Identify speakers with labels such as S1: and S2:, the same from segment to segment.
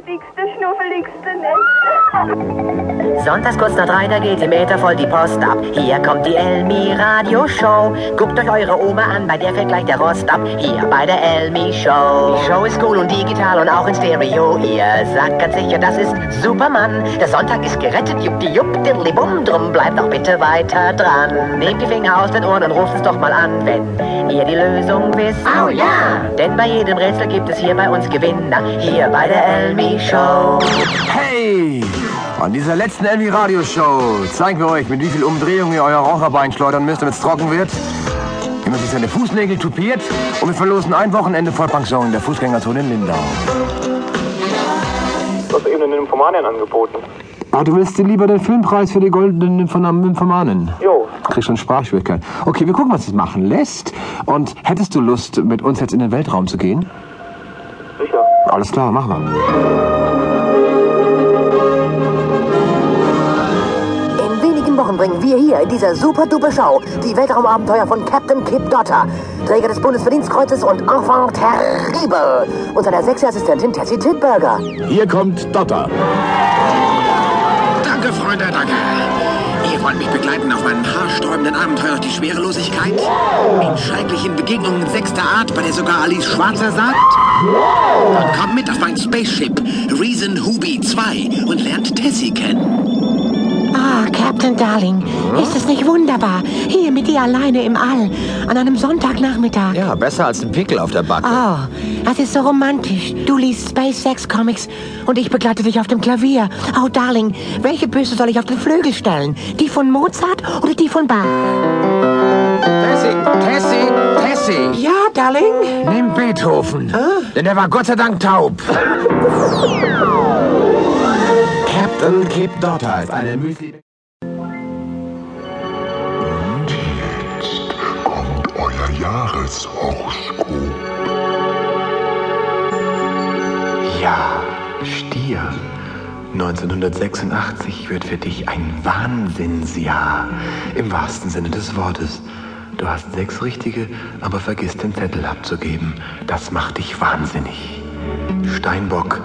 S1: dickste, schnuffeligste Nächte.
S2: Sonntags kurz nach drei, da geht im Äther voll die Post ab. Hier kommt die Elmi Radio Show. Guckt euch eure Oma an, bei der fällt gleich der Rost ab. Hier bei der Elmi Show. Die Show ist cool und digital und auch in Stereo. Ihr sagt ganz sicher, das ist Superman. Der Sonntag ist gerettet, juppdi jupp, diddlibum. Drum bleibt auch bitte weiter dran. Nehmt die Finger aus den Ohren und ruft es doch mal an, wenn ihr die Lösung wisst.
S3: Oh ja!
S2: Denn bei jedem Rätsel gibt es hier bei uns Gewinner. Hier bei der Elmi Show.
S4: Hey! An dieser letzten Elmi Radio Show zeigen wir euch, mit wie viel Umdrehung ihr euer Raucherbein schleudern müsst, damit es trocken wird. Wie man sich seine Fußnägel tupiert und wir verlosen ein Wochenende Vollpension in der Fußgängerzone in Lindau.
S5: Du hast eben den Nymphomanien angeboten.
S4: Ah, du willst dir lieber den Filmpreis für die goldenen Nymphomanen?
S5: Jo.
S4: Kriegst schon Sprachschwierigkeiten. Okay, wir gucken, was sich machen lässt. Und hättest du Lust, mit uns jetzt in den Weltraum zu gehen? Alles klar, machen wir.
S3: In wenigen Wochen bringen wir hier in dieser super-duper Show die Weltraumabenteuer von Captain Kip Dotter, Träger des Bundesverdienstkreuzes und Enfant terrible und seiner Sexy-Assistentin Tessie Titberger.
S6: Hier kommt Dotter.
S7: Danke, Freunde, danke. Ihr wollt mich begleiten auf meinem haarsträubenden Abenteuer durch die Schwerelosigkeit? In schrecklichen Begegnungen sechster Art, bei der sogar Alice Schwarzer sagt? Dann kommt mit auf mein Spaceship Reason Hubi 2 und lernt Tessie kennen.
S8: Ah, Captain Darling, ist es nicht wunderbar? Hier mit dir alleine im All, an einem Sonntagnachmittag.
S9: Ja, besser als ein Pickel auf der Backe.
S8: Oh, das ist so romantisch. Du liest Space Sex Comics und ich begleite dich auf dem Klavier. Oh, Darling, welche Büste soll ich auf den Flügel stellen? Die von Mozart oder die von Bach?
S9: Tessie, Tessie, Tessie.
S8: Ja, Darling?
S4: Nimm Beethoven. Denn er war Gott sei Dank taub.
S6: Captain Kip Dotter ist eine Müsli...
S10: kommt euer Jahreshoroskop.
S11: Ja, Stier. 1986 wird für dich ein Wahnsinnsjahr. Im wahrsten Sinne des Wortes. Du hast sechs richtige, aber vergiss den Zettel abzugeben. Das macht dich wahnsinnig. Steinbock.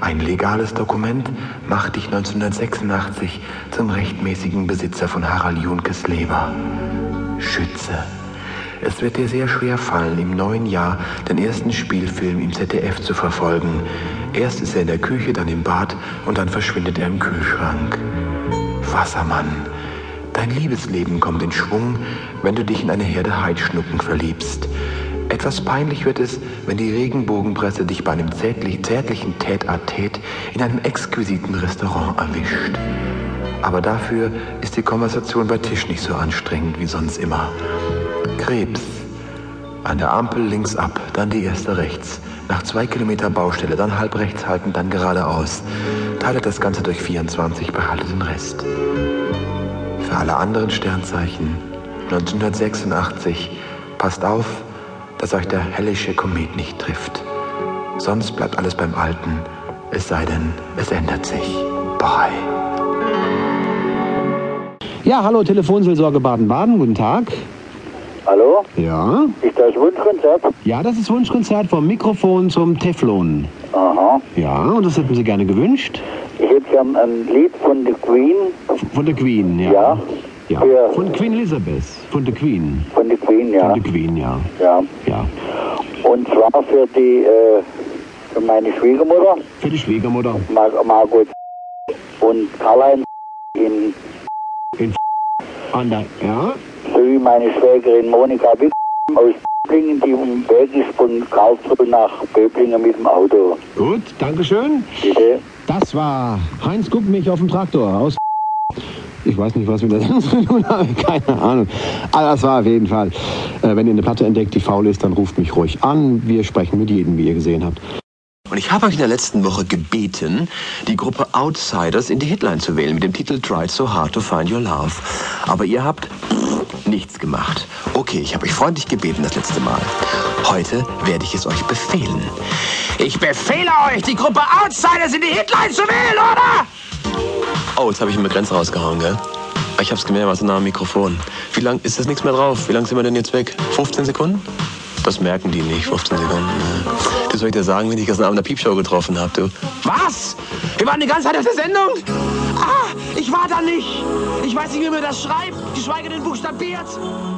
S11: Ein legales Dokument macht dich 1986 zum rechtmäßigen Besitzer von Harald Junkes Leber. Schütze. Es wird dir sehr schwer fallen, im neuen Jahr den ersten Spielfilm im ZDF zu verfolgen. Erst ist er in der Küche, dann im Bad und dann verschwindet er im Kühlschrank. Wassermann. Dein Liebesleben kommt in Schwung, wenn du dich in eine Herde Heidschnucken verliebst. Etwas peinlich wird es, wenn die Regenbogenpresse dich bei einem zärtlich, zärtlichen Tête-à-Tête in einem exquisiten Restaurant erwischt. Aber dafür ist die Konversation bei Tisch nicht so anstrengend wie sonst immer. Krebs. An der Ampel links ab, dann die erste rechts. Nach zwei Kilometer Baustelle, dann halb rechts halten, dann geradeaus. Teilt das Ganze durch 24, behaltet den Rest. Für alle anderen Sternzeichen 1986, passt auf, dass euch der hellische Komet nicht trifft. Sonst bleibt alles beim Alten, es sei denn, es ändert sich. Bye.
S6: Ja, hallo, Telefonseelsorge Baden-Baden, guten Tag.
S5: Hallo?
S6: Ja?
S5: Ist das Wunschkonzert?
S6: Ja, das ist Wunschkonzert vom Mikrofon zum Teflon.
S5: Aha.
S6: Ja, und das hätten Sie gerne gewünscht?
S5: Ich hätte gern ein Lied von The Queen.
S6: Von der Queen, ja.
S5: Ja.
S6: Ja,
S5: Für-
S6: von Queen Elizabeth, von der Queen.
S5: Von The Queen, ja.
S6: Von der Queen, ja.
S5: Ja.
S6: Ja.
S5: Und zwar für die, äh, für meine Schwiegermutter,
S6: Für die Schwiegermutter.
S5: Mar Margot und Karl-Heinz in,
S6: In an der, ja?
S5: sowie meine Schwägerin Monika Wick aus Böblingen, die im Weg ist von Karlsruhe nach Böblingen mit dem Auto.
S6: Gut, Dankeschön.
S5: Bitte.
S6: Das war Heinz Guck mich auf dem Traktor aus. Ich weiß nicht, was wir da sonst zu tun haben, keine Ahnung. Aber das war auf jeden Fall. Äh, wenn ihr eine Platte entdeckt, die faul ist, dann ruft mich ruhig an. Wir sprechen mit jedem, wie ihr gesehen habt.
S9: Und ich habe euch in der letzten Woche gebeten, die Gruppe Outsiders in die Hitline zu wählen mit dem Titel Tried So Hard to Find Your Love. Aber ihr habt nichts gemacht. Okay, ich habe euch freundlich gebeten das letzte Mal. Heute werde ich es euch befehlen. Ich befehle euch, die Gruppe Outsiders in die Hitline zu wählen, oder? Oh, jetzt habe ich ihn begrenzt rausgehauen, gell? Ich hab's gemerkt, was nah am Mikrofon. Wie lang ist das nichts mehr drauf? Wie lang sind wir denn jetzt weg? 15 Sekunden? Das merken die nicht, 15 Sekunden. ne?
S11: Du soll ich dir sagen, wen ich gestern Abend in der Piepshow getroffen habe, du?
S4: Was? Wir waren die ganze Zeit auf der Sendung? Ah, ich war da nicht. Ich weiß nicht, wie man das schreibt, geschweige denn buchstabiert. Ah.